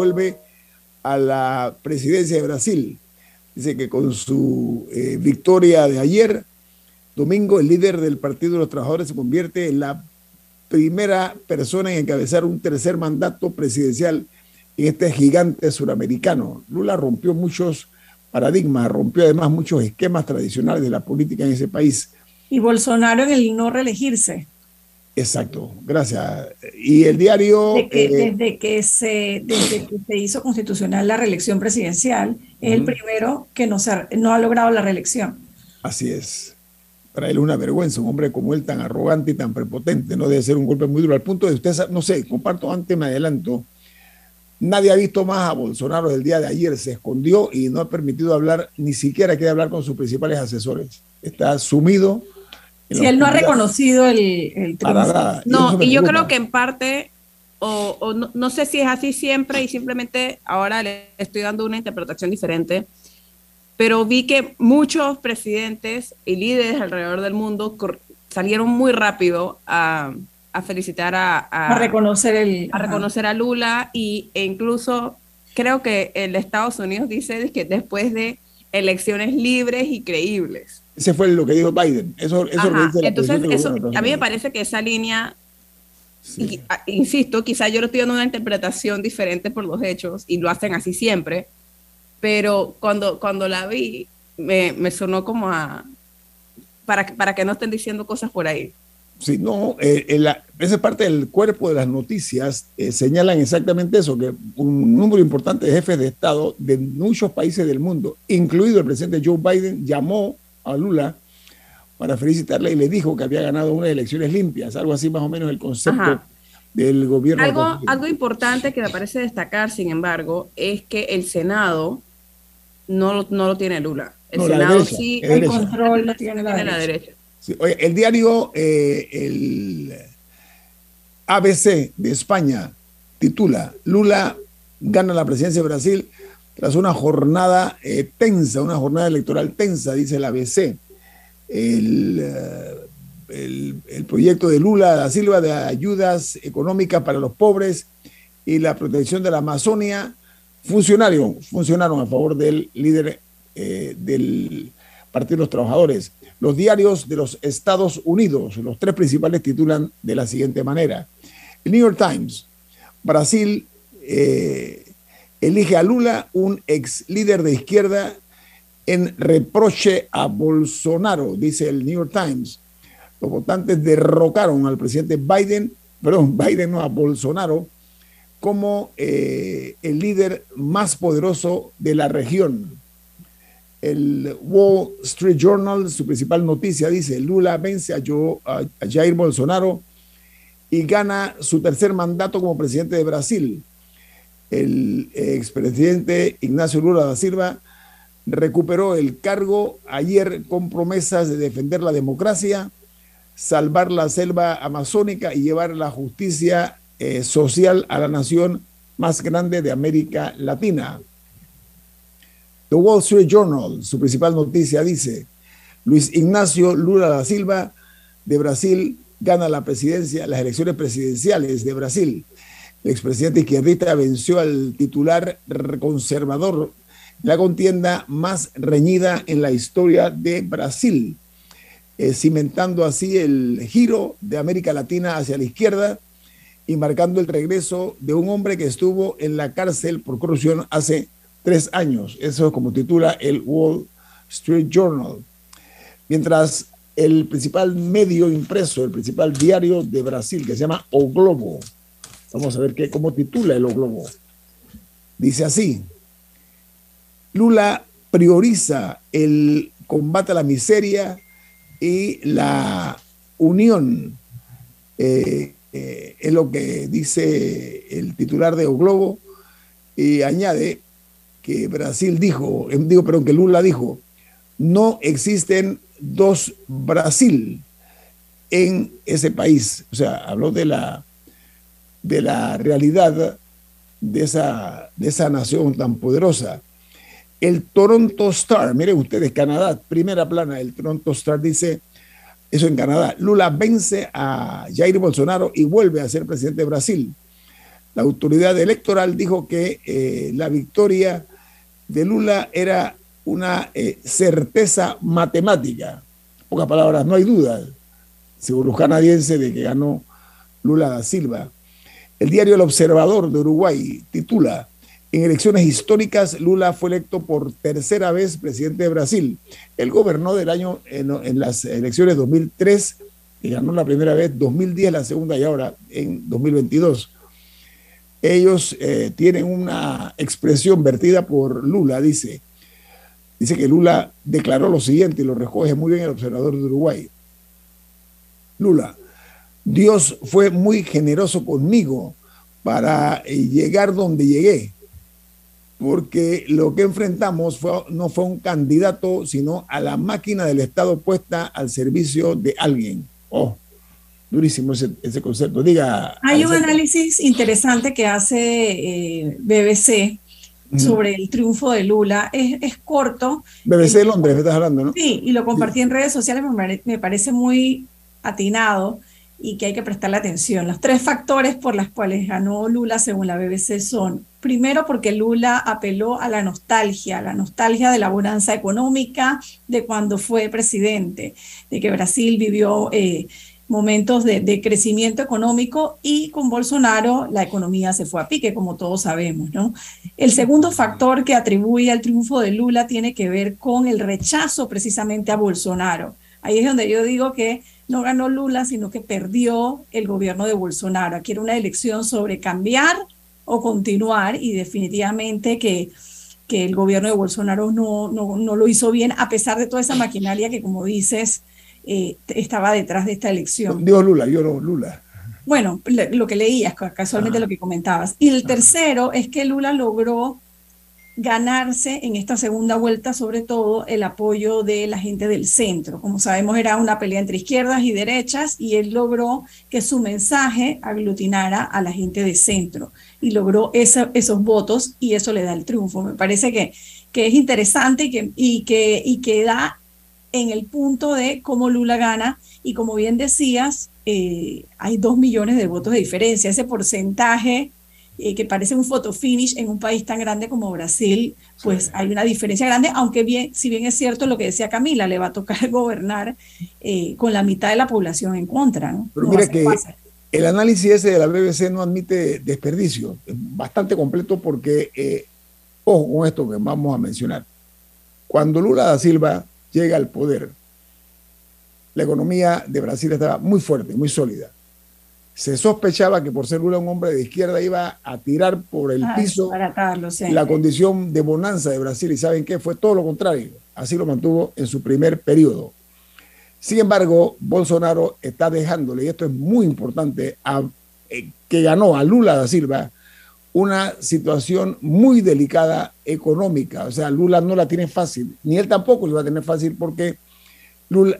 vuelve a la presidencia de Brasil. Dice que con su eh, victoria de ayer, domingo, el líder del Partido de los Trabajadores se convierte en la primera persona en encabezar un tercer mandato presidencial en este gigante suramericano. Lula rompió muchos paradigmas, rompió además muchos esquemas tradicionales de la política en ese país. Y Bolsonaro en el no reelegirse. Exacto, gracias. Y el diario... Eh, desde que, se, desde que se hizo constitucional la reelección presidencial, es el primero que no, no ha logrado la reelección. Así es. Para él una vergüenza, un hombre como él tan arrogante y tan prepotente, no debe ser un golpe muy duro. Al punto de usted, no sé, comparto antes, me adelanto, nadie ha visto más a Bolsonaro del día de ayer, se escondió y no ha permitido hablar, ni siquiera quiere hablar con sus principales asesores. Está sumido si él no ha reconocido el, el No, y yo creo que en parte, o, no, sé si es así siempre y simplemente ahora le estoy dando una interpretación diferente, pero vi que muchos presidentes y líderes alrededor del mundo salieron muy rápido a, felicitar a, a, reconocer el, a reconocer a Lula y, e incluso creo que el Estados Unidos dice que después de elecciones libres y creíbles. Ese fue lo que dijo Biden. Eso, eso Entonces, eso, a mí me parece que esa línea, insisto, quizá yo lo estoy dando una interpretación diferente por los hechos y lo hacen así siempre, pero cuando, cuando la vi, me, me sonó como a... Para, para que no estén diciendo cosas por ahí. Sí, no, eh, esa parte del cuerpo de las noticias eh, señalan exactamente eso, que un número importante de jefes de Estado de muchos países del mundo, incluido el presidente Joe Biden, llamó a Lula para felicitarle y le dijo que había ganado unas elecciones limpias, algo así más o menos el concepto del gobierno. Algo, algo importante que me parece destacar, sin embargo, es que el Senado no, no lo tiene Lula. El Senado sí, el control lo tiene la, derecha. el diario, eh, el ABC de España titula Lula gana la presidencia de Brasil tras una jornada eh, tensa, una jornada electoral tensa, dice la ABC. Eh, el, el, proyecto de Lula da Silva de ayudas económicas para los pobres y la protección de la Amazonia funcionaron, funcionaron a favor del líder eh, del Partido de los Trabajadores. Los diarios de los Estados Unidos, los tres principales, titulan de la siguiente manera. El New York Times, Brasil elige a Lula, un ex líder de izquierda, en reproche a Bolsonaro, dice el New York Times. Los votantes derrocaron al presidente Biden, perdón, Biden no, a Bolsonaro, como eh, el líder más poderoso de la región. El Wall Street Journal, su principal noticia, dice, Lula vence a, a Jair Bolsonaro y gana su tercer mandato como presidente de Brasil el expresidente Ignacio Lula da Silva recuperó el cargo ayer con promesas de defender la democracia, salvar la selva amazónica y llevar la justicia eh, social a la nación más grande de América Latina. The Wall Street Journal, su principal noticia, dice, Luis Ignacio Lula da Silva de Brasil gana la presidencia, las elecciones presidenciales de Brasil el expresidente izquierdista venció al titular conservador, la contienda más reñida en la historia de Brasil, eh, cimentando así el giro de América Latina hacia la izquierda y marcando el regreso de un hombre que estuvo en la cárcel por corrupción hace tres años. Eso es como titula el Wall Street Journal. Mientras el principal medio impreso, el principal diario de Brasil, que se llama O Globo, Vamos a ver qué, cómo titula el Globo. Dice así, Lula prioriza el combate a la miseria y la unión. Eh, eh, es lo que dice el titular de O Globo y añade que Brasil dijo, em, digo, perdón, que Lula dijo, no existen dos Brasil en ese país. O sea, habló de la de la realidad de esa, de esa nación tan poderosa. El Toronto Star, miren ustedes, Canadá, primera plana, el Toronto Star dice, eso en Canadá, Lula vence a Jair Bolsonaro y vuelve a ser presidente de Brasil. La autoridad electoral dijo que eh, la victoria de Lula era una eh, certeza matemática. En pocas palabras, no hay duda, según los canadienses, de que ganó Lula da Silva. El diario El Observador de Uruguay titula, en elecciones históricas, Lula fue electo por tercera vez presidente de Brasil. Él gobernó del año en, las elecciones 2003 y ganó la primera vez, 2010 la segunda y ahora en 2022 ellos eh, tienen una expresión vertida por Lula, dice. Dice que Lula declaró lo siguiente y lo recoge muy bien el observador de Uruguay. Lula, Dios fue muy generoso conmigo para eh, llegar donde llegué, porque lo que enfrentamos no fue un candidato, sino a la máquina del Estado puesta al servicio de alguien. Oh, durísimo ese, ese concepto. Diga. Hay un análisis interesante que hace eh, BBC sobre el triunfo de Lula. Es, es corto. BBC de Londres, me estás hablando, ¿no? Sí, y lo compartí en redes sociales, me, me parece muy atinado y que hay que prestarle atención. Los tres factores por los cuales ganó Lula, según la BBC, son, primero, porque Lula apeló a la nostalgia, la nostalgia de la bonanza económica de cuando fue presidente, de que Brasil vivió eh, momentos de, crecimiento económico y con Bolsonaro la economía se fue a pique, como todos sabemos, ¿no? El segundo factor que atribuye al triunfo de Lula tiene que ver con el rechazo precisamente a Bolsonaro. Ahí es donde yo digo que no ganó Lula, sino que perdió el gobierno de Bolsonaro. Aquí era una elección sobre cambiar o continuar y definitivamente que, que el gobierno de Bolsonaro no, no, no lo hizo bien, a pesar de toda esa maquinaria que, como dices, eh, estaba detrás de esta elección. Digo Lula, yo no, Lula. Bueno, lo que leías, casualmente lo que comentabas. Y el tercero es que Lula logró ganarse en esta segunda vuelta, sobre todo, el apoyo de la gente del centro. Como sabemos, era una pelea entre izquierdas y derechas y él logró que su mensaje aglutinara a la gente de centro y logró esos votos y eso le da el triunfo. Me parece que, que es interesante y que, y, que, y que da en el punto de cómo Lula gana y como bien decías, eh, hay dos millones de votos de diferencia. Ese porcentaje eh, que parece un photo finish en un país tan grande como Brasil, pues hay una diferencia grande, aunque bien, si bien es cierto lo que decía Camila, le va a tocar gobernar eh, con la mitad de la población en contra. ¿no? Pero mira que el análisis ese de la BBC no admite desperdicio, es bastante completo porque, ojo con esto que vamos a mencionar, cuando Lula da Silva llega al poder, la economía de Brasil estaba muy fuerte, muy sólida. Se sospechaba que por ser Lula un hombre de izquierda iba a tirar por el piso la condición de bonanza de Brasil y saben qué, fue todo lo contrario. Así lo mantuvo en su primer periodo. Sin embargo, Bolsonaro está dejándole, y esto es muy importante, a, eh, que ganó a Lula da Silva una situación muy delicada económica. O sea, Lula no la tiene fácil, ni él tampoco lo va a tener fácil porque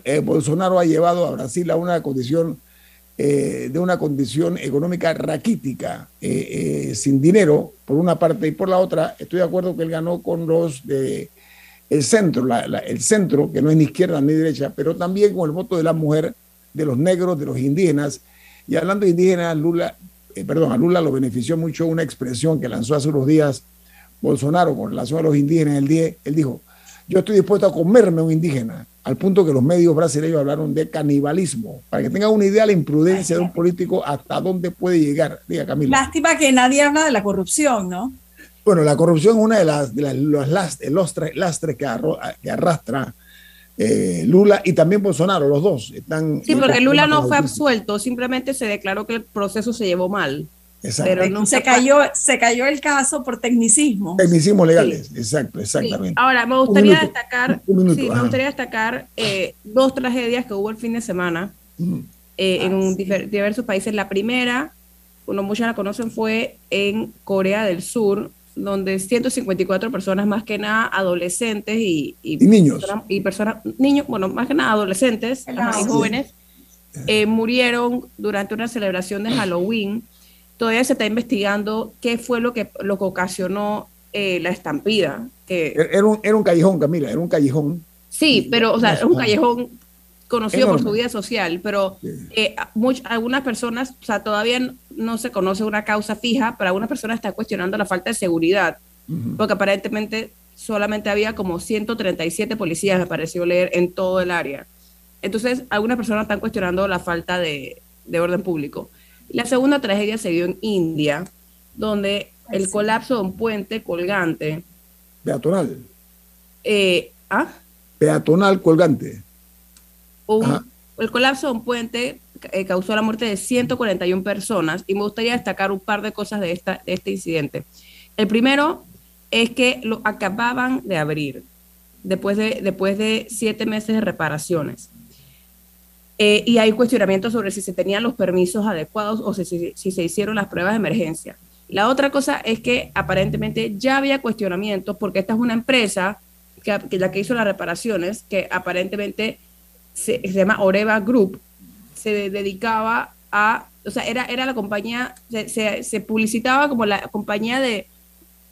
eh, Bolsonaro ha llevado a Brasil a una condición eh, de una condición económica raquítica, eh, sin dinero, por una parte, y por la otra, estoy de acuerdo que él ganó con los de el centro, el centro, que no es ni izquierda ni derecha, pero también con el voto de la mujer, de los negros, de los indígenas. Y hablando de indígenas, Lula eh, perdón, a Lula lo benefició mucho una expresión que lanzó hace unos días Bolsonaro con relación a los indígenas. El día, él dijo, yo estoy dispuesto a comerme un indígena, al punto que los medios brasileños hablaron de canibalismo, para que tengan una idea de la imprudencia de un político hasta dónde puede llegar. Diga, Camila. Lástima que nadie habla de la corrupción, ¿no? Bueno, la corrupción es una de las, de las los lastres, que, que arrastra eh, Lula y también Bolsonaro, los dos están. Sí, porque Lula no fue absuelto, simplemente se declaró que el proceso se llevó mal. Exacto. Pero no se cayó, se cayó el caso por tecnicismo. Tecnicismos legales, exacto, exactamente. Ahora, me gustaría destacar, sí, me gustaría destacar eh, dos tragedias que hubo el fin de semana eh, en diversos países. La primera, uno muchos la conocen, fue en Corea del Sur, donde 154 personas, más que nada adolescentes y, niños. y personas, niños, bueno, más que nada adolescentes y jóvenes, eh, murieron durante una celebración de Halloween. Todavía se está investigando qué fue lo que, lo que ocasionó eh, la estampida. Que, era, un, era un callejón, Camila, era un callejón. Sí, pero, o sea, es un callejón conocido por su vida social, pero eh, algunas personas, o sea, todavía no se conoce una causa fija, pero algunas personas están cuestionando la falta de seguridad, porque aparentemente solamente había como 137 policías, me pareció leer, en todo el área. Entonces, algunas personas están cuestionando la falta de, orden público. La segunda tragedia se dio en India, donde el colapso de un puente colgante. Peatonal. Eh, ¿ah? Peatonal colgante. el colapso de un puente eh, causó la muerte de 141 personas y me gustaría destacar un par de cosas de, esta, de este incidente. El primero es que lo acababan de abrir después de, después de siete meses de reparaciones. Eh, y hay cuestionamientos sobre si se tenían los permisos adecuados o si, se hicieron las pruebas de emergencia. La otra cosa es que aparentemente ya había cuestionamientos porque esta es una empresa que, que la que hizo las reparaciones, que aparentemente se, llama Oreva Group, se dedicaba a, o sea, era, era la compañía, se, se publicitaba como la compañía de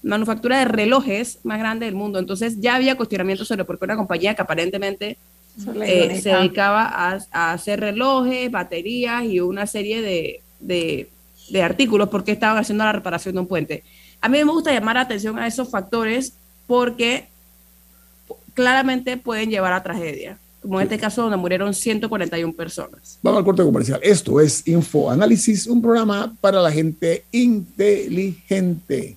manufactura de relojes más grande del mundo. Entonces ya había cuestionamientos sobre por qué una compañía que aparentemente eh, se dedicaba a, hacer relojes, baterías y una serie de, de, artículos porque estaban haciendo la reparación de un puente. A mí me gusta llamar la atención a esos factores porque claramente pueden llevar a tragedia, como en este caso donde murieron 141 personas. Vamos al corte comercial. Esto es Info Análisis, un programa para la gente inteligente.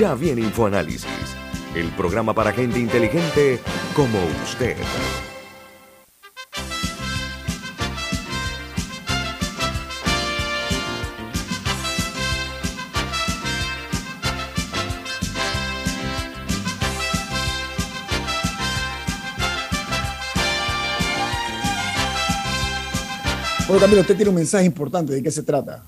Ya viene InfoAnálisis, el programa para gente inteligente como usted. Bueno, Camilo, usted tiene un mensaje importante. ¿De qué se trata?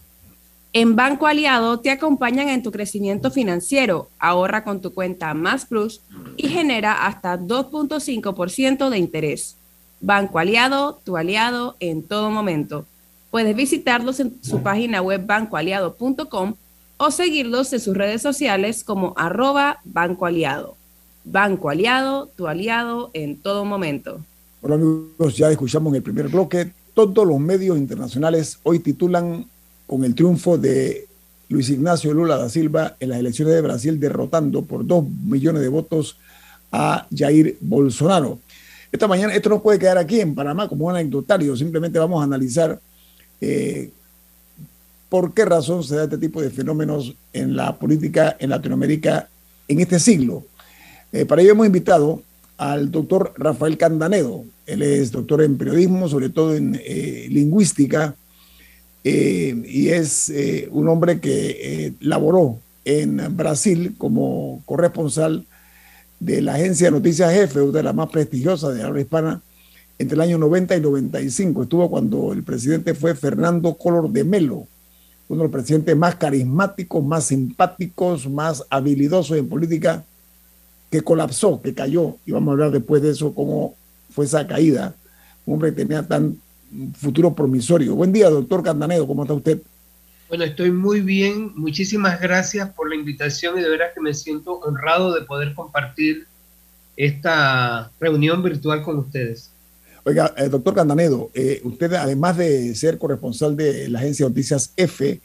En Banco Aliado te acompañan en tu crecimiento financiero. Ahorra con tu cuenta Más Plus y genera hasta 2.5% de interés. Banco Aliado, tu aliado en todo momento. Puedes visitarlos en su página web bancoaliado.com o seguirlos en sus redes sociales como arroba Banco Aliado. Banco Aliado, tu aliado en todo momento. Hola amigos, ya escuchamos en el primer bloque todos los medios internacionales hoy titulan con el triunfo de Luis Ignacio Lula da Silva en las elecciones de Brasil, derrotando por dos millones de votos a Jair Bolsonaro. Esta mañana, esto no puede quedar aquí en Panamá como un anecdotario, simplemente vamos a analizar eh, por qué razón se da este tipo de fenómenos en la política en Latinoamérica en este siglo. Eh, para ello hemos invitado al doctor Rafael Candanedo. Él es doctor en periodismo, sobre todo en eh, lingüística, eh, y es eh, un hombre que laboró en Brasil como corresponsal de la agencia de noticias Jefe, una de las más prestigiosas de habla hispana, entre el año 90 y 95. Estuvo cuando el presidente fue Fernando Collor de Melo, uno de los presidentes más carismáticos, más simpáticos, más habilidosos en política, que colapsó, que cayó. Y vamos a hablar después de eso, cómo fue esa caída. Un hombre que tenía tan futuro promisorio. Buen día, doctor Candanedo, ¿cómo está usted? Bueno, estoy muy bien. Muchísimas gracias por la invitación y de veras que me siento honrado de poder compartir esta reunión virtual con ustedes. Oiga, eh, doctor Candanedo, eh, usted además de ser corresponsal de la agencia de noticias F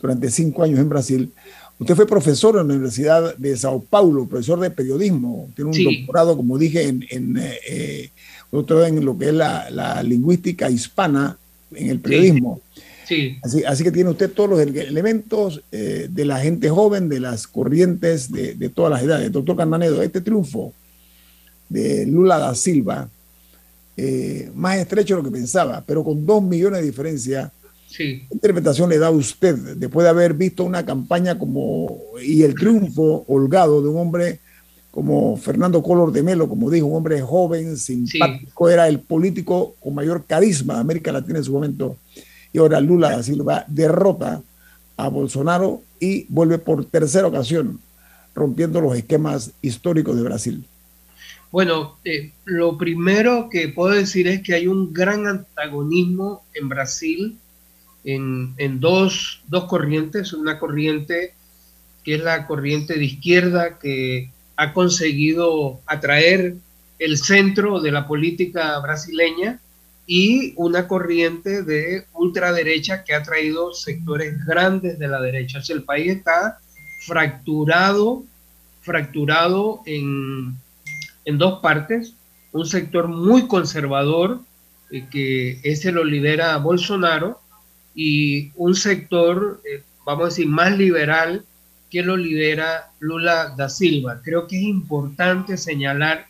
durante cinco años en Brasil, usted fue profesor en la Universidad de Sao Paulo, profesor de periodismo, tiene un doctorado, como dije, en, en eh, doctorado en lo que es la, lingüística hispana en el periodismo. Sí. Así, así, que tiene usted todos los elementos de la gente joven, de las corrientes de, de todas las edades. Doctor Candanedo, este triunfo de Lula da Silva, eh, más estrecho de lo que pensaba, pero con dos millones de diferencia. ¿Qué interpretación le da a usted después de haber visto una campaña como y el triunfo holgado de un hombre como Fernando Collor de Melo, como dijo, un hombre joven, simpático, era el político con mayor carisma de América Latina en su momento. Y ahora Lula da Silva derrota a Bolsonaro y vuelve por tercera ocasión rompiendo los esquemas históricos de Brasil. Bueno, eh, lo primero que puedo decir es que hay un gran antagonismo en Brasil en, dos, dos corrientes. Una corriente que es la corriente de izquierda que ha conseguido atraer el centro de la política brasileña y una corriente de ultraderecha que ha traído sectores grandes de la derecha. O el país está fracturado, fracturado en, en dos partes, un sector muy conservador, eh, que ese lo lidera Bolsonaro, y un sector, eh, vamos a decir, más liberal, que lo lidera Lula da Silva. Creo que es importante señalar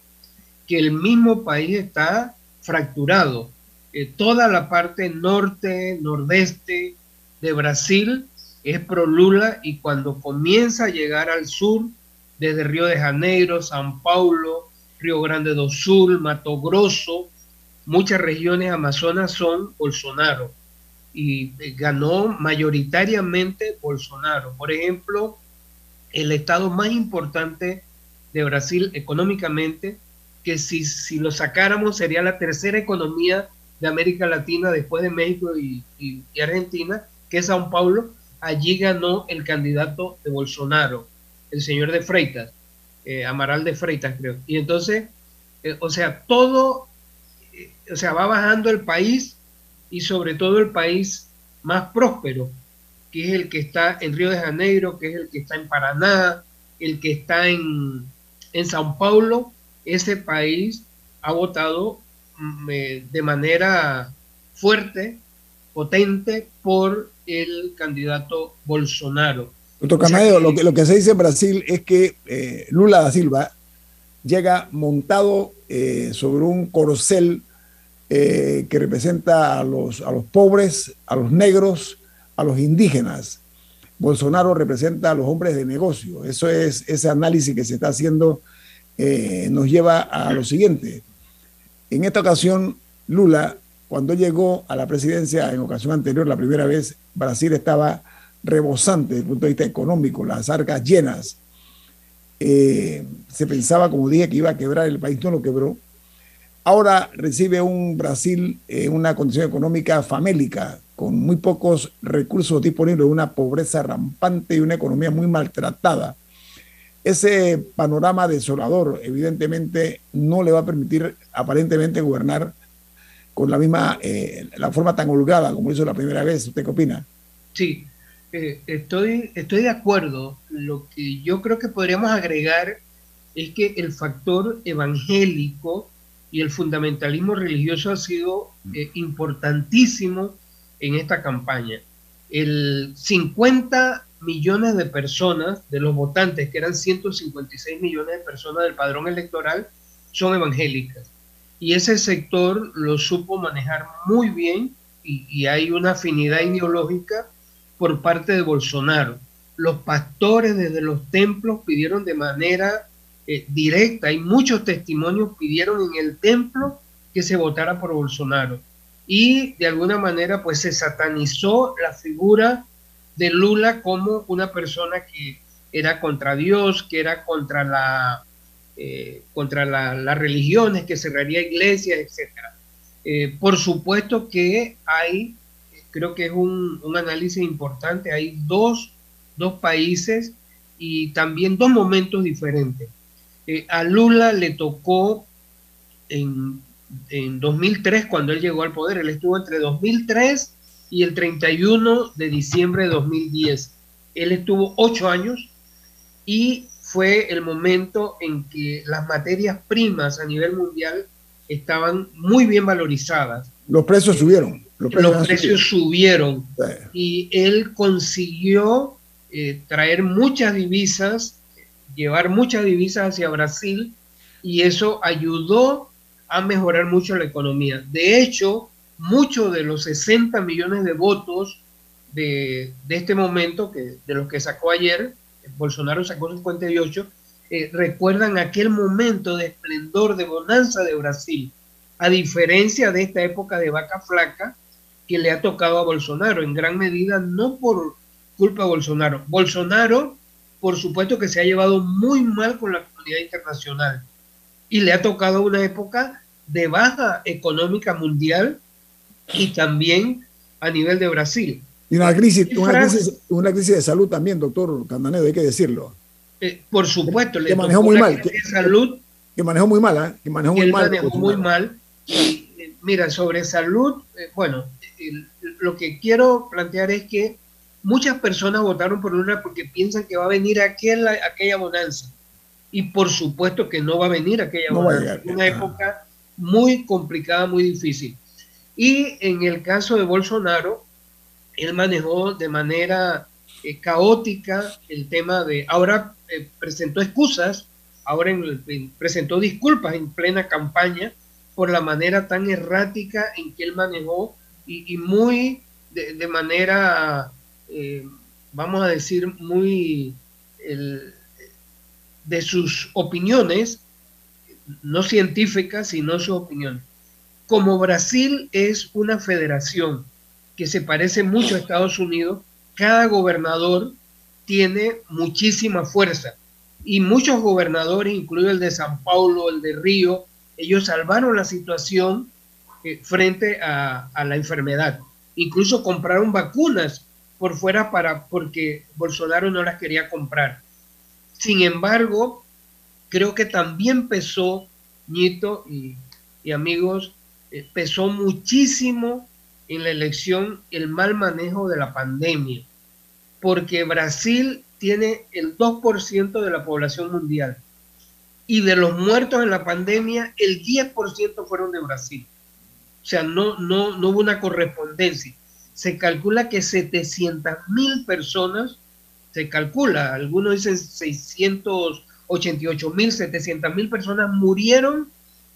que el mismo país está fracturado. Eh, toda la parte norte, nordeste de Brasil es pro Lula y cuando comienza a llegar al sur, desde Río de Janeiro, San Paulo, Río Grande do Sul, Mato Grosso, muchas regiones amazonas son Bolsonaro y eh, ganó mayoritariamente Bolsonaro. Por ejemplo, el estado más importante de Brasil económicamente, que si, si lo sacáramos sería la tercera economía de América Latina después de México y, Argentina, que es Sao Paulo, allí ganó el candidato de Bolsonaro, el señor de Freitas. Eh, Amaral de Freitas, creo. Y entonces, eh, o sea, todo, eh, o sea, va bajando el país y sobre todo el país más próspero, que es el que está en Río de Janeiro, que es el que está en Paraná, el que está en, en Sao Paulo, ese país ha votado mm, de manera fuerte, potente, por el candidato Bolsonaro. Doctor lo, que, lo que se dice en Brasil es que eh, Lula da Silva llega montado eh, sobre un corcel eh, que representa a los, a los pobres, a los negros, a los indígenas. Bolsonaro representa a los hombres de negocio. Eso es ese análisis que se está haciendo nos lleva a lo siguiente. En esta ocasión, Lula, cuando llegó a la presidencia en ocasión anterior, la primera vez, Brasil estaba rebosante desde el punto de vista económico, las arcas llenas. Eh, se pensaba, como dije, que iba a quebrar el país, no lo quebró. Ahora recibe un Brasil en una condición económica famélica, con muy pocos recursos disponibles, una pobreza rampante y una economía muy maltratada. Ese panorama desolador, evidentemente, no le va a permitir aparentemente gobernar con la misma, eh, la forma tan holgada como hizo la primera vez. ¿Usted qué opina? Sí, eh, estoy, estoy de acuerdo. Lo que yo creo que podríamos agregar es que el factor evangélico y el fundamentalismo religioso ha sido eh, importantísimo en esta campaña. El 50 millones de personas, de los votantes, que eran 156 millones de personas del padrón electoral, son evangélicas. Y ese sector lo supo manejar muy bien y, hay una afinidad ideológica por parte de Bolsonaro. Los pastores desde los templos pidieron de manera eh, directa, hay muchos testimonios pidieron en el templo que se votara por Bolsonaro. Y de alguna manera pues se satanizó la figura de Lula como una persona que era contra Dios, que era contra la eh, contra las religiones, que cerraría iglesias, etcétera. Eh, por supuesto que hay, creo que es un, análisis importante, hay dos, dos, países y también dos momentos diferentes. Eh, a Lula le tocó en, en 2003, cuando él llegó al poder, él estuvo entre 2003 y el 31 de diciembre de 2010. Él estuvo ocho años y fue el momento en que las materias primas a nivel mundial estaban muy bien valorizadas. Los precios subieron. Los precios, subieron. Y él consiguió eh, traer muchas divisas, llevar muchas divisas hacia Brasil y eso ayudó a mejorar mucho la economía. De hecho, muchos de los 60 millones de votos de, de, este momento, que, de los que sacó ayer, Bolsonaro sacó 58, eh, recuerdan aquel momento de esplendor, de bonanza de Brasil, a diferencia de esta época de vaca flaca que le ha tocado a Bolsonaro, en gran medida no por culpa de Bolsonaro. Bolsonaro, por supuesto que se ha llevado muy mal con la comunidad internacional y le ha tocado una época de baja económica mundial y también a nivel de Brasil. Y una crisis, una crisis, una crisis de salud también, doctor Candanedo, hay que decirlo. Eh, por supuesto, que, manejó muy mal. Que, salud, que manejó muy mal, ¿eh? que manejó muy mal. Manejó muy mal. Eh, mira, sobre salud, eh, bueno, lo que quiero plantear es que muchas personas votaron por una porque piensan que va a venir aquella, aquella bonanza. Y por supuesto que no va a venir aquella bonanza. una época muy complicada, muy difícil. Y en el caso de Bolsonaro, él manejó de manera caótica el tema de, ahora eh, presentó excusas, ahora presentó disculpas en plena campaña por la manera tan errática en que él manejó y, muy de, manera, eh, vamos a decir, muy de sus opiniones, no científicas, sino su opinión. Como Brasil es una federación que se parece mucho a Estados Unidos, cada gobernador tiene muchísima fuerza. Y muchos gobernadores, incluido el de San Paulo, el de Río, ellos salvaron la situación eh, frente a, la enfermedad. Incluso compraron vacunas por fuera para porque Bolsonaro no las quería comprar. Sin embargo, creo que también pesó, Nieto y, amigos, eh, pesó muchísimo en la elección el mal manejo de la pandemia porque Brasil tiene el 2% de la población mundial y de los muertos en la pandemia, el 10% fueron de Brasil. O sea, no, no, no hubo una correspondencia. Se calcula que 700 mil personas, se calcula, algunos dicen 688 mil, 700 mil personas murieron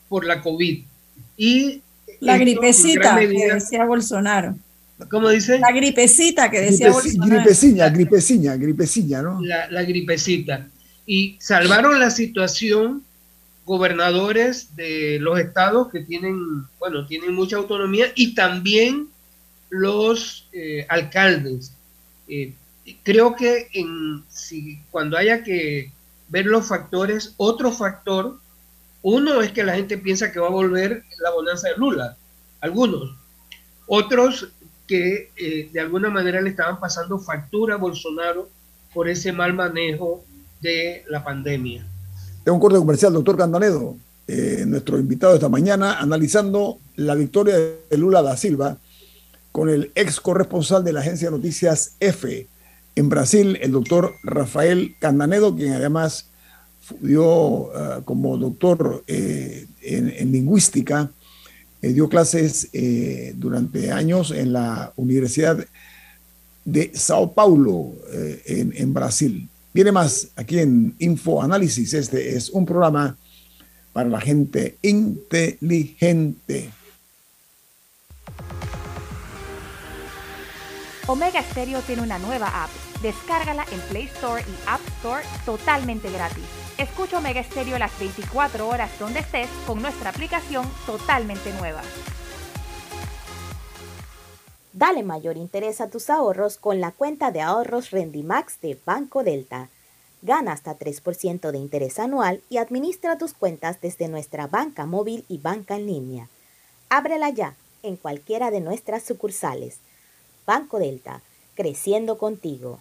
por la COVID. Y la gripecita que decía Bolsonaro. ¿Cómo dice? La gripecita que decía Gripecina, gripecina, gripecina, ¿no? La, la gripecita. Y salvaron la situación gobernadores de los estados que tienen, bueno, tienen mucha autonomía y también los eh, alcaldes. Eh, creo que en, si, cuando haya que ver los factores, otro factor, uno es que la gente piensa que va a volver la bonanza de Lula, algunos. Otros que eh, de alguna manera le estaban pasando factura a Bolsonaro por ese mal manejo de la pandemia. Es un corte comercial, doctor Candanedo, eh, nuestro invitado esta mañana, analizando la victoria de Lula da Silva con el ex corresponsal de la agencia de noticias F en Brasil, el doctor Rafael Candanedo, quien además dio ah, como doctor eh, en lingüística eh, dio clases eh, durante años en la Universidad de Sao Paulo, eh, en, en, Brasil. Viene más aquí en Info Análisis. Este es un programa para la gente inteligente. Omega Stereo tiene una nueva app. Descárgala en Play Store y App Store totalmente gratis. Escucha Omega Stereo las 24 horas donde estés con nuestra aplicación totalmente nueva. Dale mayor interés a tus ahorros con la cuenta de ahorros Rendimax de Banco Delta. Gana hasta 3% de interés anual y administra tus cuentas desde nuestra banca móvil y banca en línea. Ábrela ya en cualquiera de nuestras sucursales. Banco Delta, creciendo contigo.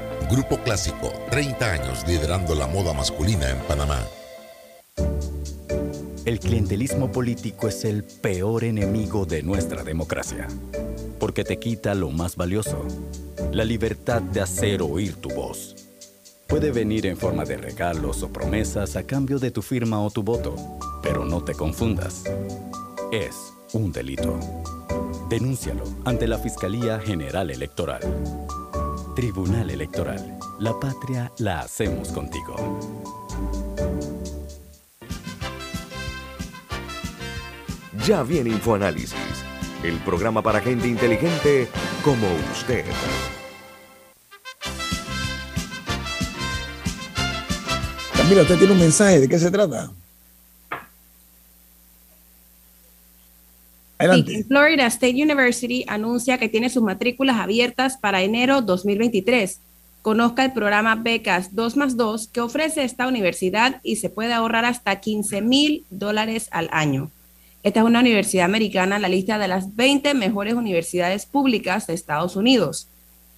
Grupo Clásico, 30 años liderando la moda masculina en Panamá. El clientelismo político es el peor enemigo de nuestra democracia, porque te quita lo más valioso, la libertad de hacer oír tu voz. Puede venir en forma de regalos o promesas a cambio de tu firma o tu voto, pero no te confundas. Es un delito. Denúncialo ante la Fiscalía General Electoral. Tribunal Electoral. La patria la hacemos contigo. Ya viene InfoAnálisis, el programa para gente inteligente como usted. Camila, usted tiene un mensaje, ¿de qué se trata? Adelante. Florida State University anuncia que tiene sus matrículas abiertas para enero 2023. Conozca el programa Becas 2 más 2 que ofrece esta universidad y se puede ahorrar hasta 15 mil dólares al año. Esta es una universidad americana en la lista de las 20 mejores universidades públicas de Estados Unidos.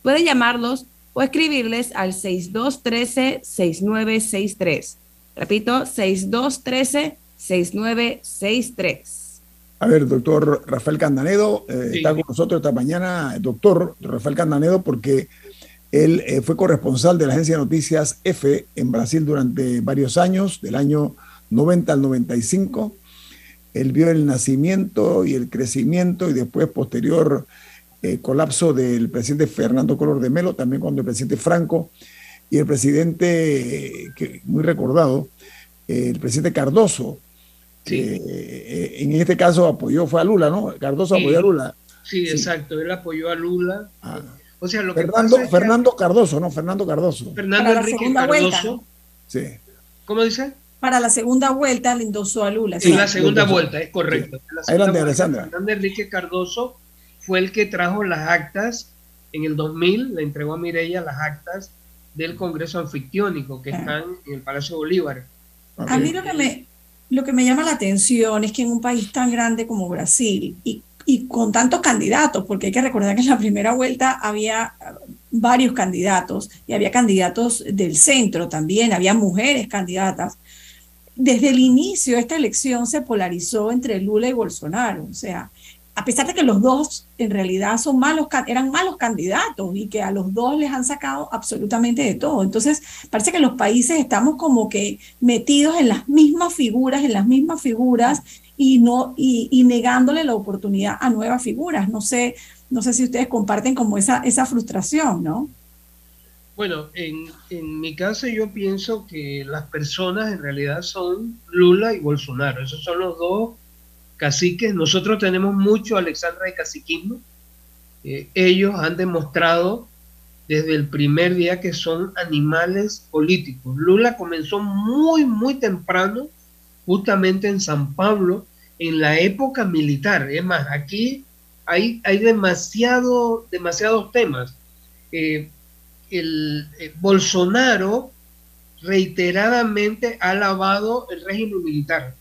Puede llamarlos o escribirles al 6213-6963. Repito, 6213-6963. A ver, doctor Rafael Candanedo, eh, está con nosotros esta mañana, doctor Rafael Candanedo, porque él eh, fue corresponsal de la agencia de noticias F en Brasil durante varios años, del año 90 al 95. Él vio el nacimiento y el crecimiento y después posterior eh, colapso del presidente Fernando Color de Melo, también cuando el presidente Franco y el presidente, que muy recordado, el presidente Cardoso, eh, en este caso apoyó, fue a Lula, ¿no? Cardoso apoyó a Lula. Sí, exacto, él apoyó a Lula. Ah. O sea, lo Fernando, que Fernando Cardoso, ¿no? Fernando Cardoso. Fernando Enrique Cardoso. Sí. ¿Cómo dice? Para la segunda vuelta le endosó a Lula. Sí, en la segunda vuelta, es correcto. Adelante, Alessandra. Fernando Enrique Cardoso fue el que trajo las actas en el 2000, le entregó a Mireya las actas del Congreso Anfictiónico que ah. están en el Palacio Bolívar. A mí lo que me, lo que me llama la atención es que en un país tan grande como Brasil y, con tantos candidatos, porque hay que recordar que en la primera vuelta había varios candidatos y había candidatos del centro también, había mujeres candidatas. Desde el inicio esta elección se polarizó entre Lula y Bolsonaro, o sea, a pesar de que los dos en realidad son malos, eran malos candidatos y que a los dos les han sacado absolutamente de todo. Entonces, parece que los países estamos como que metidos en las mismas figuras, en las mismas figuras y no y, negándole la oportunidad a nuevas figuras. No sé, no sé si ustedes comparten como esa esa frustración, ¿no? Bueno, en, en mi caso yo pienso que las personas en realidad son Lula y Bolsonaro. Esos son los dos caciques. Nosotros tenemos mucho Alexandra de caciquismo. Eh, ellos han demostrado desde el primer día que son animales políticos. Lula comenzó muy, muy temprano justamente en San Pablo en la época militar. Es más, aquí hay, hay demasiado, demasiados temas. Eh, el, eh, Bolsonaro reiteradamente ha alabado el régimen militar,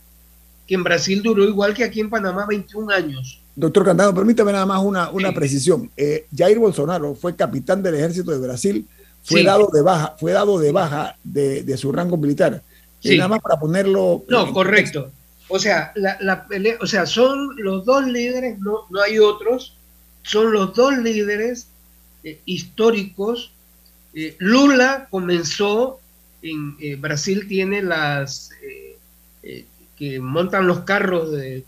que en Brasil duró igual que aquí en Panamá 21 años. Doctor Cantano, permítame nada más una, una precisión. Eh, Jair Bolsonaro fue capitán del ejército de Brasil, fue dado de baja, fue dado de baja de, su rango militar. Y nada más para ponerlo. No, correcto. O sea, la, pelea, o sea, son los dos líderes, no, no hay otros, son los dos líderes eh, históricos. Eh, Lula comenzó en Brasil, tiene las que montan los carros de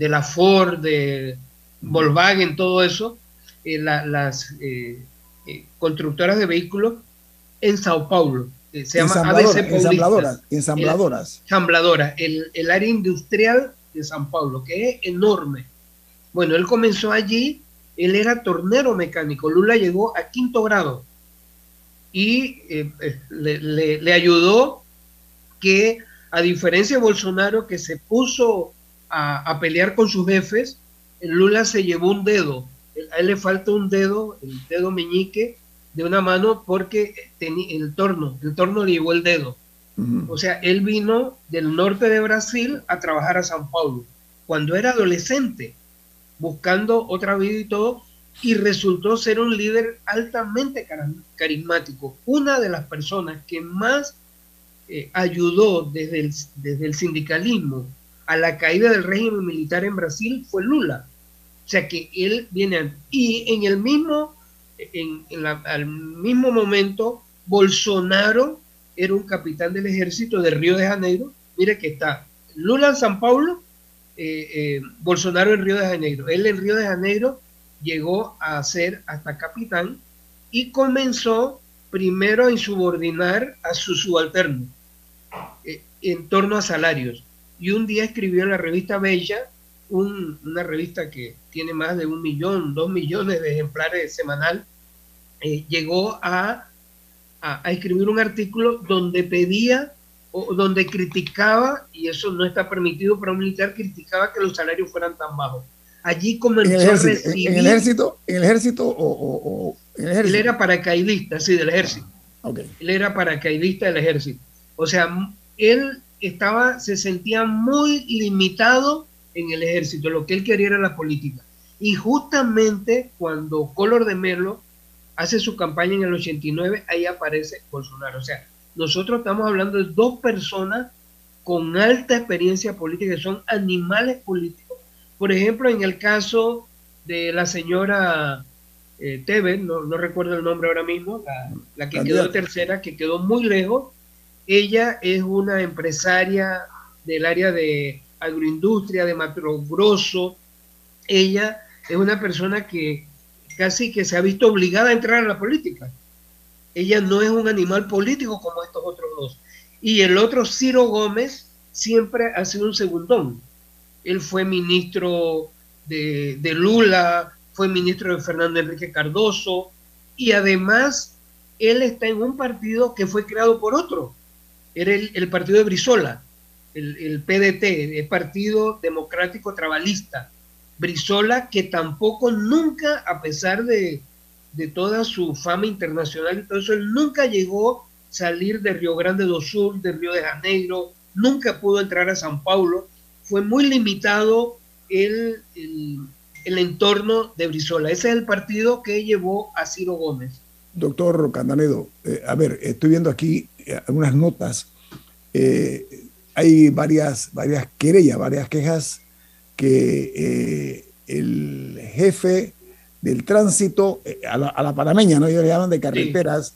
de la Ford, de Volkswagen, todo eso, eh, las eh, eh, constructoras de vehículos en Sao Paulo. se llama ABC Ensambladoras. Ensambladoras. Ensambladora, el, el área industrial de Sao Paulo, que es enorme. Bueno, él comenzó allí, él era tornero mecánico, Lula llegó a quinto grado y le, le, ayudó que, a diferencia de Bolsonaro, que se puso a, pelear con sus jefes, Lula se llevó un dedo, a él le falta un dedo, el dedo meñique de una mano porque tenía el torno, el torno le llevó el dedo. O sea, él vino del norte de Brasil a trabajar a San Paulo cuando era adolescente, buscando otra vida y todo, y resultó ser un líder altamente carismático. Una de las personas que más eh, ayudó desde el, desde el sindicalismo a la caída del régimen militar en Brasil fue Lula. O sea que él viene y en el mismo, en, al mismo momento, Bolsonaro era un capitán del ejército de Río de Janeiro. Mire que está Lula en San Paulo, eh, eh, Bolsonaro en Río de Janeiro. Él en Río de Janeiro llegó a ser hasta capitán y comenzó primero a insubordinar a su subalterno eh, en torno a salarios y un día escribió en la revista Bella, una revista que tiene más de un millón, dos millones de ejemplares semanal, eh, llegó a, a, escribir un artículo donde pedía o donde criticaba, y eso no está permitido para un militar, criticaba que los salarios fueran tan bajos. Allí comenzó ¿En el ejército, ¿En el ejército, en el ejército o, en el ejército? Él era paracaidista, sí, del ejército. Okay. Él era paracaidista del ejército. O sea, él estaba, se sentía muy limitado en el ejército, lo que él quería era la política. Y justamente cuando Color de Melo hace su campaña en el 89, ahí aparece Bolsonaro. O sea, nosotros estamos hablando de dos personas con alta experiencia política, que son animales políticos. Por ejemplo, en el caso de la señora eh, Tevez, no, recuerdo el nombre ahora mismo, la, la que quedó tercera, que quedó muy lejos, ella es una empresaria del área de agroindustria, de Matro Grosso. Ella es una persona que casi que se ha visto obligada a entrar a la política. Ella no es un animal político como estos otros dos. Y el otro, Ciro Gómez, siempre ha sido un segundón. Él fue ministro de, de Lula, fue ministro de Fernando Enrique Cardoso, y además él está en un partido que fue creado por otro, era el, partido de Brizola, el, PDT, el Partido Democrático Trabalista. Brizola, que tampoco nunca, a pesar de, toda su fama internacional y nunca llegó a salir de Río Grande do Sul, de Río de Janeiro, nunca pudo entrar a San Paulo. Fue muy limitado el, entorno de Brizola. Ese es el partido que llevó a Ciro Gómez. Doctor Candanedo, eh, a ver, estoy viendo aquí algunas notas. Eh, hay varias, varias querellas, varias quejas que el jefe del tránsito, a la, panameña, ¿no? Ellos le llaman de carreteras,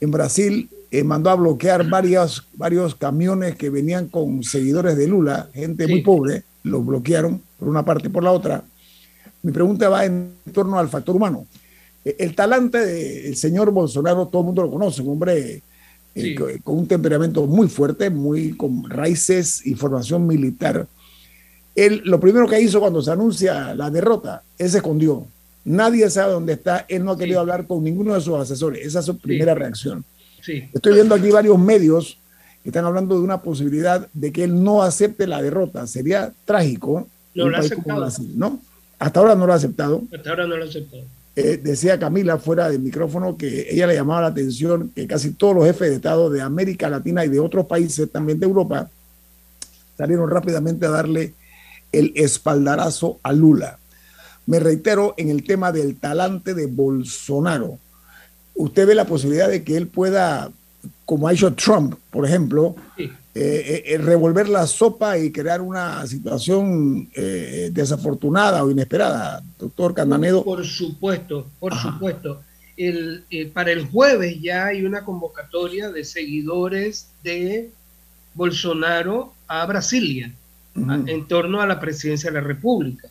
en Brasil mandó a bloquear varios, varios camiones que venían con seguidores de Lula, gente muy pobre, los bloquearon por una parte y por la otra. Mi pregunta va en torno al factor humano. El talante del señor Bolsonaro, todo el mundo lo conoce, un hombre eh, con un temperamento muy fuerte, muy con raíces y formación militar. Él, lo primero que hizo cuando se anuncia la derrota, él se escondió. Nadie sabe dónde está, él no ha querido hablar con ninguno de sus asesores. Esa es su primera reacción. Estoy viendo aquí varios medios están hablando de una posibilidad de que él no acepte la derrota. Sería trágico. No lo ha aceptado. ¿no? Hasta ahora no lo ha aceptado. Hasta ahora no lo ha aceptado. Eh, decía Camila fuera del micrófono que ella le llamaba la atención que casi todos los jefes de Estado de América Latina y de otros países también de Europa salieron rápidamente a darle el espaldarazo a Lula. Me reitero en el tema del talante de Bolsonaro. ¿Usted ve la posibilidad de que él pueda, como ha hecho Trump, por ejemplo, eh, eh, revolver la sopa y crear una situación eh, desafortunada o inesperada, doctor Candanedo. Por supuesto, por supuesto. El, para el jueves ya hay una convocatoria de seguidores de Bolsonaro a Brasilia en torno a la presidencia de la República,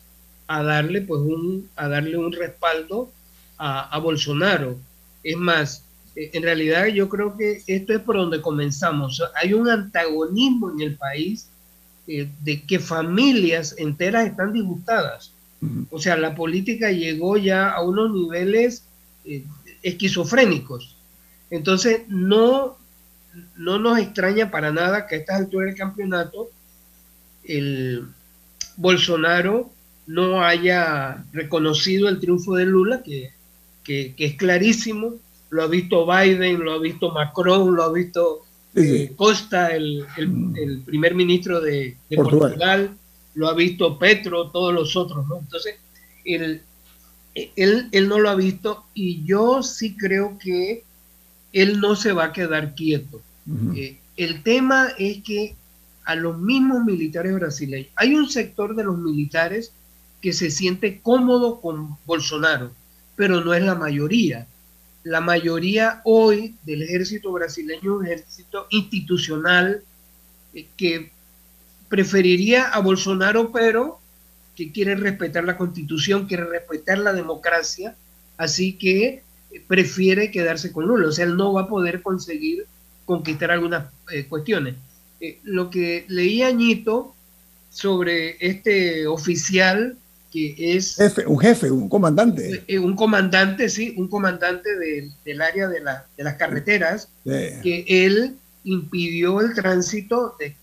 a darle pues un, a darle un respaldo a, a Bolsonaro. Es más, en realidad yo creo que esto es por donde comenzamos. Hay un antagonismo en el país eh, de que familias enteras están disgustadas. O sea, la política llegó ya a unos niveles eh, esquizofrénicos. Entonces, no, no nos extraña para nada que a estas alturas del campeonato el Bolsonaro no haya reconocido el triunfo de Lula, que, que es clarísimo, lo ha visto Biden, lo ha visto Macron, lo ha visto eh, Costa, el, primer ministro de, Portugal. lo ha visto Petro, todos los otros, ¿no? Entonces, él, él, no lo ha visto y yo sí creo que él no se va a quedar quieto. Eh, el tema es que a los mismos militares brasileños, hay un sector de los militares que se siente cómodo con Bolsonaro, pero no es la mayoría la mayoría hoy del ejército brasileño es un ejército institucional eh, que preferiría a Bolsonaro, pero que quiere respetar la constitución, quiere respetar la democracia, así que eh, prefiere quedarse con Lula. O sea, él no va a poder conseguir conquistar algunas eh, cuestiones. lo que leí Añito sobre este oficial que es... un jefe, un comandante. Eh, un comandante, sí, un comandante del área de, las carreteras, que él impidió el tránsito de,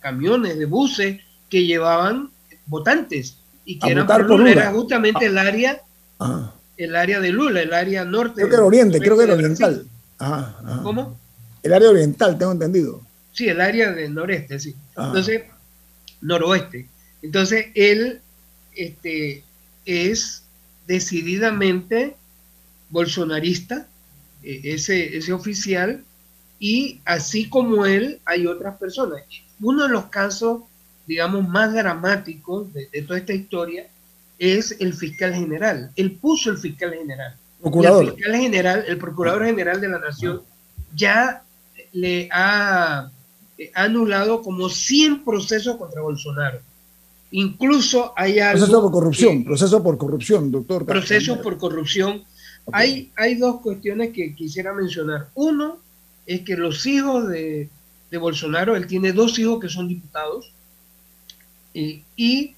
camiones, de buses que llevaban votantes y que eran por era justamente el área ah. el área de Lula, el área norte. Creo que era oriente, creo que era oriental. ¿Cómo? El área oriental, tengo entendido. Sí, el área del noreste, sí. Entonces, noroeste. Entonces, él este, es decididamente bolsonarista, e, ese, ese oficial, y así como él hay otras personas. Uno de los casos, digamos, más dramáticos de, toda esta historia es el fiscal general. Él puso el fiscal general. el fiscal general, el procurador general de la nación, ya le ha anulado como 100 procesos contra Bolsonaro. Incluso hay algo... Proceso por corrupción, proceso por corrupción, doctor. Proceso por corrupción. Hay, hay dos cuestiones que quisiera mencionar. Uno es que los hijos de, Bolsonaro, él tiene dos hijos que son diputados, y,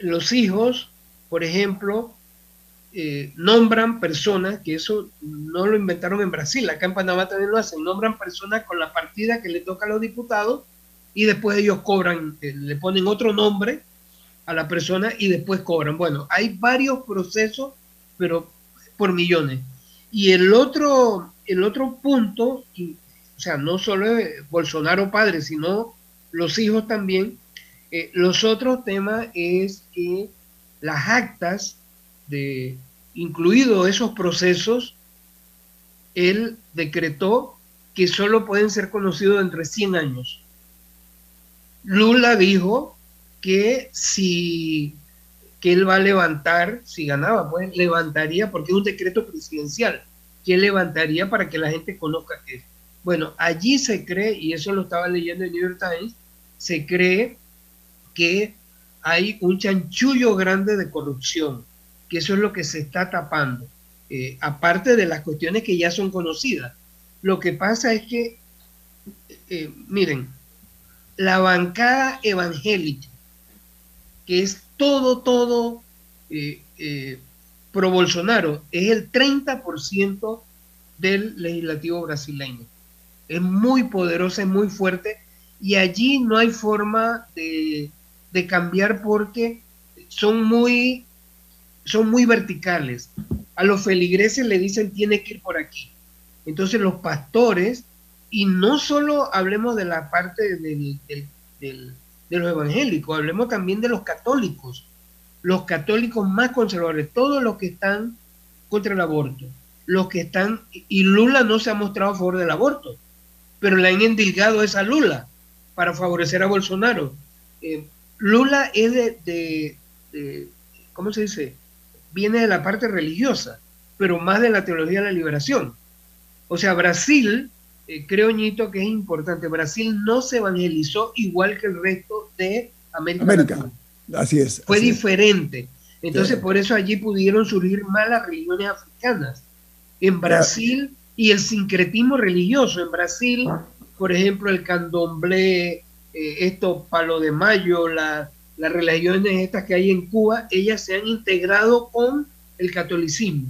los hijos, por ejemplo, eh, nombran personas, que eso no lo inventaron en Brasil, acá en Panamá también lo hacen, nombran personas con la partida que le toca a los diputados y después ellos cobran, eh, le ponen otro nombre a la persona y después cobran. Bueno, hay varios procesos, pero por millones. Y el otro, el otro punto, o sea, no solo Bolsonaro padre, sino los hijos también, eh, los otros temas es que las actas de, incluidos esos procesos, él decretó que solo pueden ser conocidos entre 100 años. Lula dijo que si que él va a levantar, si ganaba, pues levantaría, porque es un decreto presidencial, que levantaría para que la gente conozca que Bueno, allí se cree, y eso lo estaba leyendo en New York Times, se cree que hay un chanchullo grande de corrupción, que eso es lo que se está tapando, eh, aparte de las cuestiones que ya son conocidas. Lo que pasa es que, eh, miren, la bancada evangélica, que es todo, todo eh, eh, pro Bolsonaro, es el 30% del legislativo brasileño. es muy poderosa, es muy fuerte, y allí no hay forma de, de cambiar porque son muy, son muy verticales. A los feligreses le dicen tiene que ir por aquí. Entonces los pastores, y no solo hablemos de la parte del, de los evangélicos, hablemos también de los católicos, los católicos más conservadores, todos los que están contra el aborto, los que están, y Lula no se ha mostrado a favor del aborto, pero le han endilgado esa Lula para favorecer a Bolsonaro. Eh, Lula es de, de, ¿cómo se dice? Viene de la parte religiosa, pero más de la teología de la liberación. O sea, Brasil, eh, creo, Ñito, que es importante, Brasil no se evangelizó igual que el resto de América. América. Así es. Fue así diferente. Entonces, por eso allí pudieron surgir más las religiones africanas. En Brasil, y el sincretismo religioso. En Brasil, por ejemplo, el candomblé, eh, esto, palo de mayo, las religiones estas que hay en Cuba, ellas se han integrado con el catolicismo.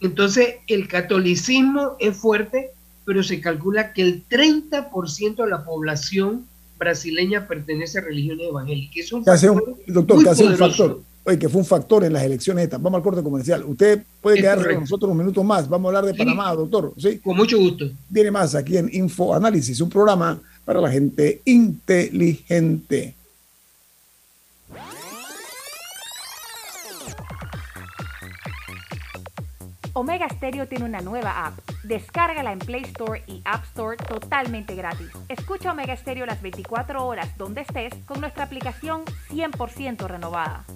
Entonces, el catolicismo es fuerte, pero se calcula que el 30% de la población brasileña pertenece a religiones evangélicas. Es un factor doctor, que hace un factor, oye, que fue un factor en las elecciones estas. Vamos al corte comercial. Usted puede quedarse con nosotros un minuto más. Vamos a hablar de Panamá, doctor. ¿sí? Con mucho gusto. Viene más aquí en Info Análisis, un programa para la gente inteligente. Omega Stereo tiene una nueva app. Descárgala en Play Store y App Store totalmente gratis. Escucha Omega Stereo las 24 horas donde estés con nuestra aplicación 100% renovada.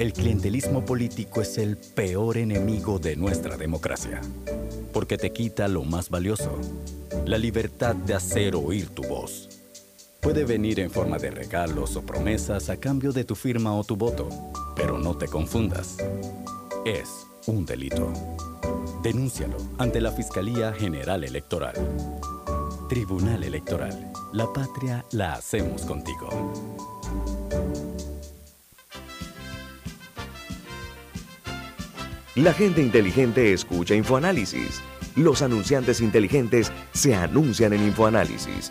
El clientelismo político es el peor enemigo de nuestra democracia, porque te quita lo más valioso, la libertad de hacer oír tu voz. Puede venir en forma de regalos o promesas a cambio de tu firma o tu voto pero no te confundas. Es un delito. Denúncialo ante la Fiscalía General Electoral. Tribunal Electoral. La patria la hacemos contigo. La gente inteligente escucha InfoAnálisis. Los anunciantes inteligentes se anuncian en InfoAnálisis.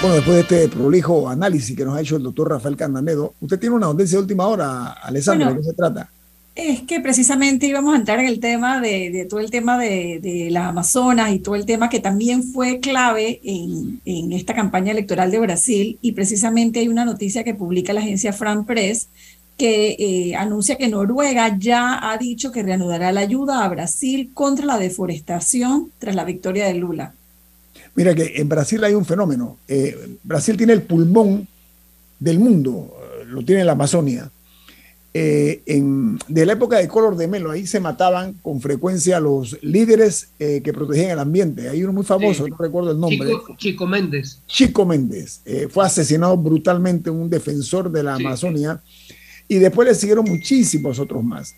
Bueno, después de este prolijo análisis que nos ha hecho el doctor Rafael Candanedo, usted tiene una audiencia de última hora, Alessandra, ¿de qué se trata? Es que precisamente íbamos a entrar en el tema de, todo el tema de, las Amazonas y todo el tema que también fue clave en, esta campaña electoral de Brasil y precisamente hay una noticia que publica la agencia Fran Press que eh, anuncia que Noruega ya ha dicho que reanudará la ayuda a Brasil contra la deforestación tras la victoria de Lula. Mira que en Brasil hay un fenómeno. Eh, Brasil tiene el pulmón del mundo, eh, lo tiene la Amazonia. Eh, de la época de Color de Melo, ahí se mataban con frecuencia los líderes que protegían el ambiente. Hay uno muy famoso, no recuerdo el nombre. Chico, Méndez. Chico Méndez. fue asesinado brutalmente un defensor de la Amazonia y después le siguieron muchísimos otros más.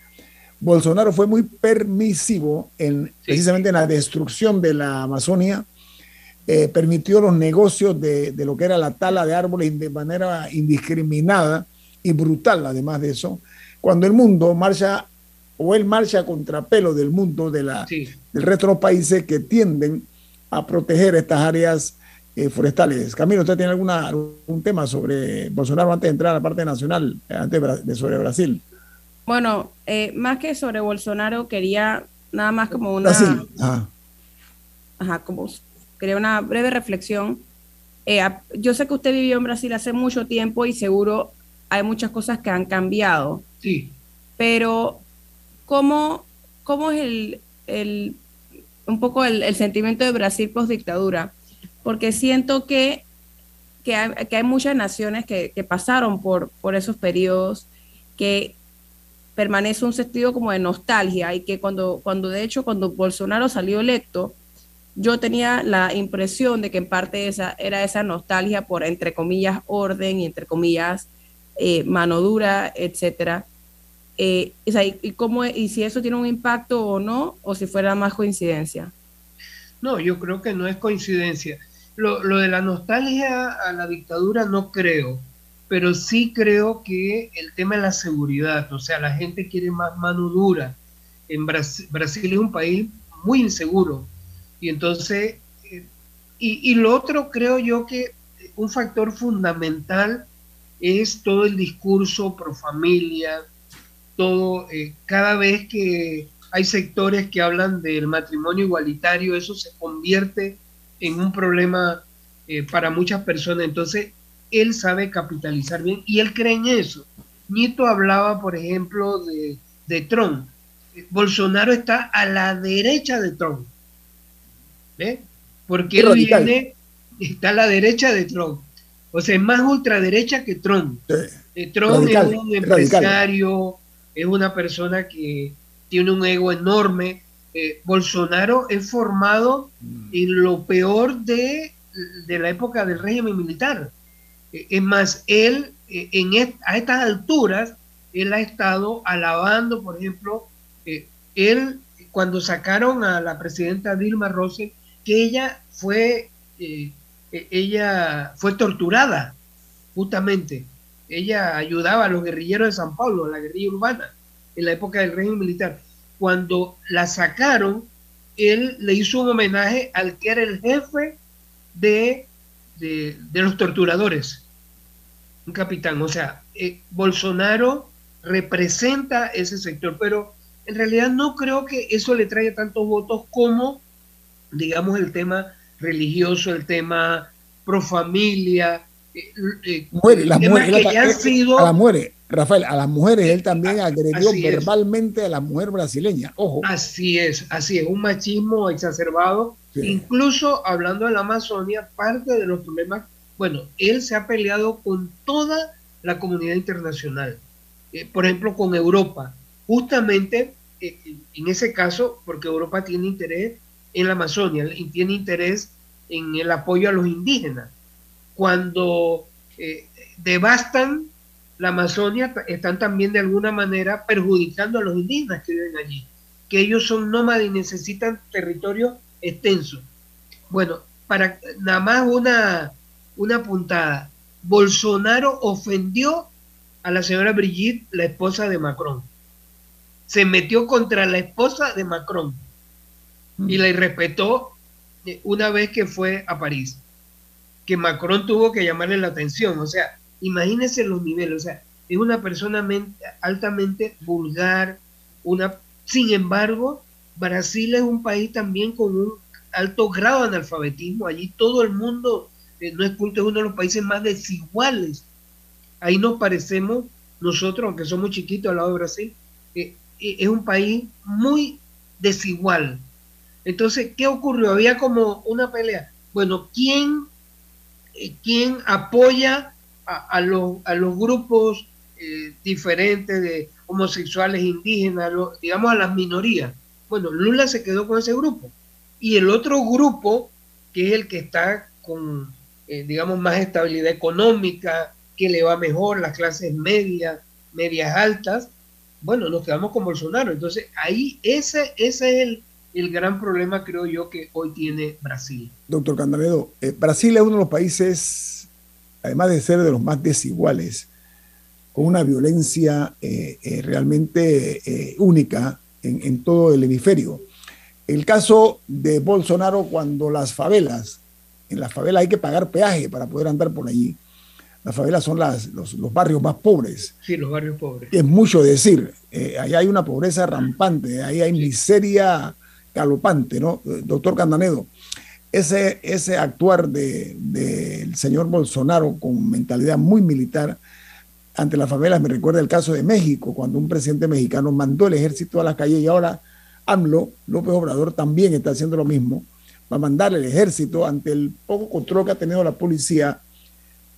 Bolsonaro fue muy permisivo en, precisamente en la destrucción de la Amazonia eh, permitió los negocios de, lo que era la tala de árboles de manera indiscriminada y brutal, además de eso, cuando el mundo marcha, o él marcha a contrapelo del mundo de la, del resto de los países que tienden a proteger estas áreas eh, forestales. Camilo, ¿usted tiene alguna, algún tema sobre Bolsonaro antes de entrar a la parte nacional, eh, antes de sobre Brasil? Bueno, más que sobre Bolsonaro, quería nada más como una... Brasil, Ajá, como quería una breve reflexión. Eh, yo sé que usted vivió en Brasil hace mucho tiempo y seguro hay muchas cosas que han cambiado. Sí. Pero, ¿cómo, cómo es el, el un poco el, sentimiento de Brasil post dictadura? Porque siento que, que, hay, muchas naciones que, pasaron por, por esos periodos, que permanece un sentido como de nostalgia y que cuando, cuando de hecho cuando Bolsonaro salió electo, yo tenía la impresión de que en parte esa era esa nostalgia por entre comillas orden y entre comillas eh, mano dura, etcétera. Eh, y, cómo, y si eso tiene un impacto o no, o si fuera más coincidencia. No, yo creo que no es coincidencia. Lo, lo de la nostalgia a la dictadura no creo pero sí creo que el tema de la seguridad, o sea, la gente quiere más mano dura. En Brasil, Brasil es un país muy inseguro. Y entonces, eh, y, lo otro creo yo que un factor fundamental es todo el discurso pro familia, todo, eh, cada vez que hay sectores que hablan del matrimonio igualitario, eso se convierte en un problema eh, para muchas personas. Entonces, él sabe capitalizar bien y él cree en eso. Nieto hablaba, por ejemplo, de, de Trump. Bolsonaro está a la derecha de Trump. ¿Ve? Porque él viene, está a la derecha de Trump. O sea, es más ultraderecha que Trump. Eh, Trump es un empresario, es una persona que tiene un ego enorme. Eh, Bolsonaro es formado mm. en lo peor de, de la época del régimen militar. Es más, él eh, en a estas alturas, él ha estado alabando, por ejemplo, eh, él cuando sacaron a la presidenta Dilma Rousseff, que ella fue, eh, ella fue torturada, justamente. Ella ayudaba a los guerrilleros de San Pablo, la guerrilla urbana, en la época del régimen militar. Cuando la sacaron, él le hizo un homenaje al que era el jefe de, de los torturadores un capitán. O sea, eh, Bolsonaro representa ese sector, pero en realidad no creo que eso le traiga tantos votos como, digamos, el tema religioso, el tema pro familia. Eh, eh, las mujeres, a las mujeres, Rafael, a las mujeres él también agredió verbalmente a la mujer brasileña. Ojo. Así es, así es, un machismo exacerbado. Incluso hablando de la Amazonia, parte de los problemas bueno, él se ha peleado con toda la comunidad internacional, eh, por ejemplo, con Europa, justamente en ese caso, porque Europa tiene interés en la Amazonia y tiene interés en el apoyo a los indígenas. Cuando eh, devastan la Amazonia, están también de alguna manera perjudicando a los indígenas que viven allí, que ellos son nómadas y necesitan territorio extenso. Bueno, para nada más una, una puntada. Bolsonaro ofendió a la señora Brigitte, la esposa de Macron. Se metió contra la esposa de Macron y la irrespetó eh, una vez que fue a París. Que Macron tuvo que llamarle la atención. O sea, imagínense los niveles. O sea, es una persona altamente vulgar. Una... Sin embargo, Brasil es un país también con un alto grado de analfabetismo. Allí todo el mundo no es culto, es uno de los países más desiguales. Ahí nos parecemos nosotros, aunque somos chiquitos al lado de Brasil, eh, eh, es un país muy desigual. Entonces, ¿qué ocurrió? Había como una pelea. Bueno, ¿quién, eh, quién apoya a, los, a los grupos diferentes de homosexuales, indígenas, digamos a las minorías? Bueno, Lula se quedó con ese grupo. Y el otro grupo, que es el que está con eh, digamos, más estabilidad económica, que le va mejor, las clases medias, medias altas, bueno, nos quedamos con Bolsonaro. Entonces, ahí ese, ese es el, gran problema, creo yo, que hoy tiene Brasil. Doctor Candanedo, eh, Brasil es uno de los países, además de ser de los más desiguales, con una violencia eh, realmente única en, en, todo el hemisferio. El caso de Bolsonaro cuando las favelas en las favelas hay que pagar peaje para poder andar por allí. Las favelas son las, los, barrios más pobres. Sí, los barrios pobres. Es mucho decir. Eh, ahí hay una pobreza rampante, ahí hay miseria galopante, ¿no? Doctor Candanedo, ese, ese actuar del señor Bolsonaro con mentalidad muy militar ante las favelas. Me recuerda el caso de México, cuando un presidente mexicano mandó el ejército a las calles y ahora AMLO, López Obrador, también está haciendo lo mismo. Va a mandar el ejército ante el poco control que ha tenido la policía.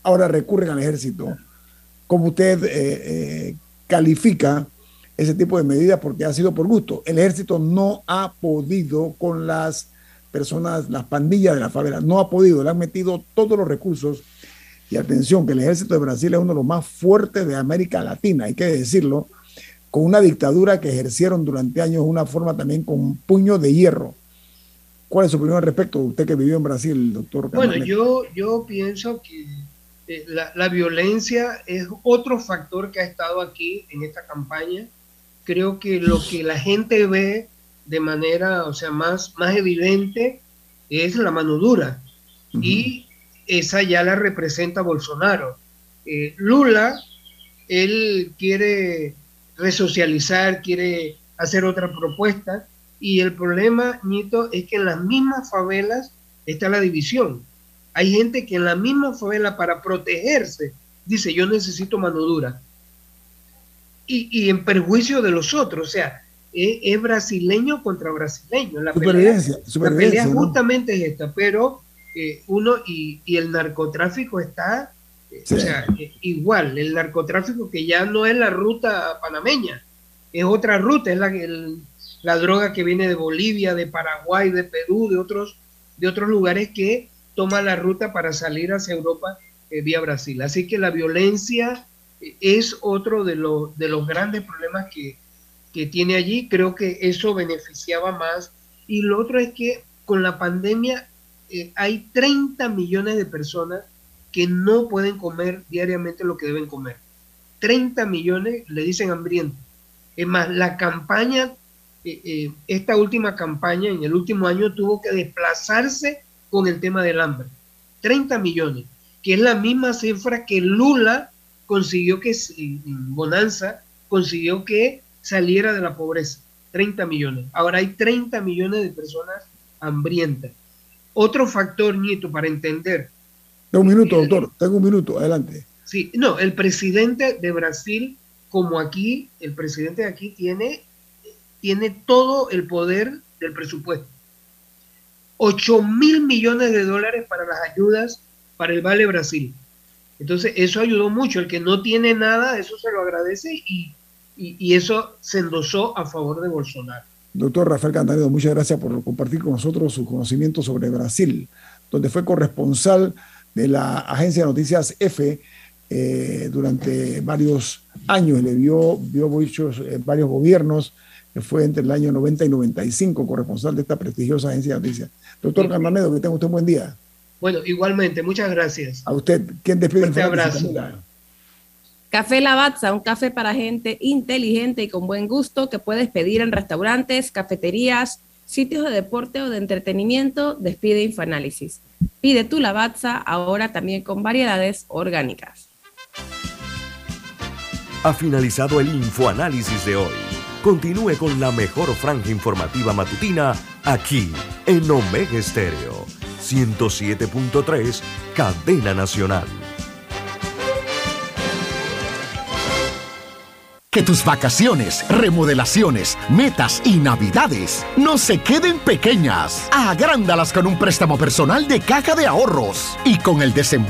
Ahora recurren al ejército. ¿Cómo usted eh, eh, califica ese tipo de medidas? Porque ha sido por gusto. El ejército no ha podido con las personas, las pandillas de la favela, no ha podido, le han metido todos los recursos. Y atención, que el ejército de Brasil es uno de los más fuertes de América Latina, hay que decirlo, con una dictadura que ejercieron durante años una forma también con un puño de hierro. ¿Cuál es su opinión al respecto? Usted que vivió en Brasil, doctor. Bueno, yo, yo pienso que eh, la, la, violencia es otro factor que ha estado aquí en esta campaña. Creo que lo que la gente ve de manera, o sea, más, más evidente es la mano dura. Y esa ya la representa Bolsonaro. Eh, Lula, él quiere resocializar, quiere hacer otra propuesta. Y el problema, Nito, es que en las mismas favelas está la división. Hay gente que en la misma favela, para protegerse, dice, yo necesito mano dura. Y, y en perjuicio de los otros. O sea, es, brasileño contra brasileño. La pelea, la pelea justamente es esta, pero eh, uno y, el narcotráfico está eh, o sea, eh, igual, el narcotráfico que ya no es la ruta panameña, es otra ruta, es la, la droga que viene de Bolivia, de Paraguay, de Perú, de otros, de otros lugares que toma la ruta para salir hacia Europa vía Brasil. Así que la violencia es otro de, los de los grandes problemas que, que tiene allí, creo que eso beneficiaba más. Y lo otro es que con la pandemia eh, hay 30 millones de personas que no pueden comer diariamente lo que deben comer. 30 millones le dicen hambrientos. Es más, la campaña, eh, eh, esta última campaña en el último año tuvo que desplazarse con el tema del hambre. 30 millones, que es la misma cifra que Lula consiguió que, en Bonanza, consiguió que saliera de la pobreza. 30 millones. Ahora hay 30 millones de personas hambrientas. Otro factor, Nieto, para entender. Tengo un minuto, doctor. Tengo un minuto. Adelante. Sí, no, el presidente de Brasil, como aquí, el presidente de aquí tiene, tiene todo el poder del presupuesto. 8 mil millones de dólares para las ayudas para el Vale Brasil. Entonces, eso ayudó mucho. El que no tiene nada, eso se lo agradece y y, eso se endosó a favor de Bolsonaro. Doctor Rafael Cantanedo, muchas gracias por compartir con nosotros su conocimiento sobre Brasil, donde fue corresponsal de la agencia de noticias EFE eh, durante varios años. Le vio, vio muchos, eh, varios gobiernos, fue entre el año 90 y 95 corresponsal de esta prestigiosa agencia de noticias. Doctor Cantanedo, que tenga usted un buen día. Bueno, igualmente, muchas gracias. A usted, ¿quién despide? Un abrazo. Café Lavazza, un café para gente inteligente y con buen gusto que puedes pedir en restaurantes, cafeterías, sitios de deporte o de entretenimiento. Despide Infoanálisis. Pide tu Lavazza ahora también con variedades orgánicas. Ha finalizado el Infoanálisis de hoy. Continúe con la mejor franja informativa matutina aquí en Omega Estéreo 107.3, Cadena Nacional. Que tus vacaciones, remodelaciones, metas y navidades no se queden pequeñas. Agrándalas con un préstamo personal de caja de ahorros y con el desembolso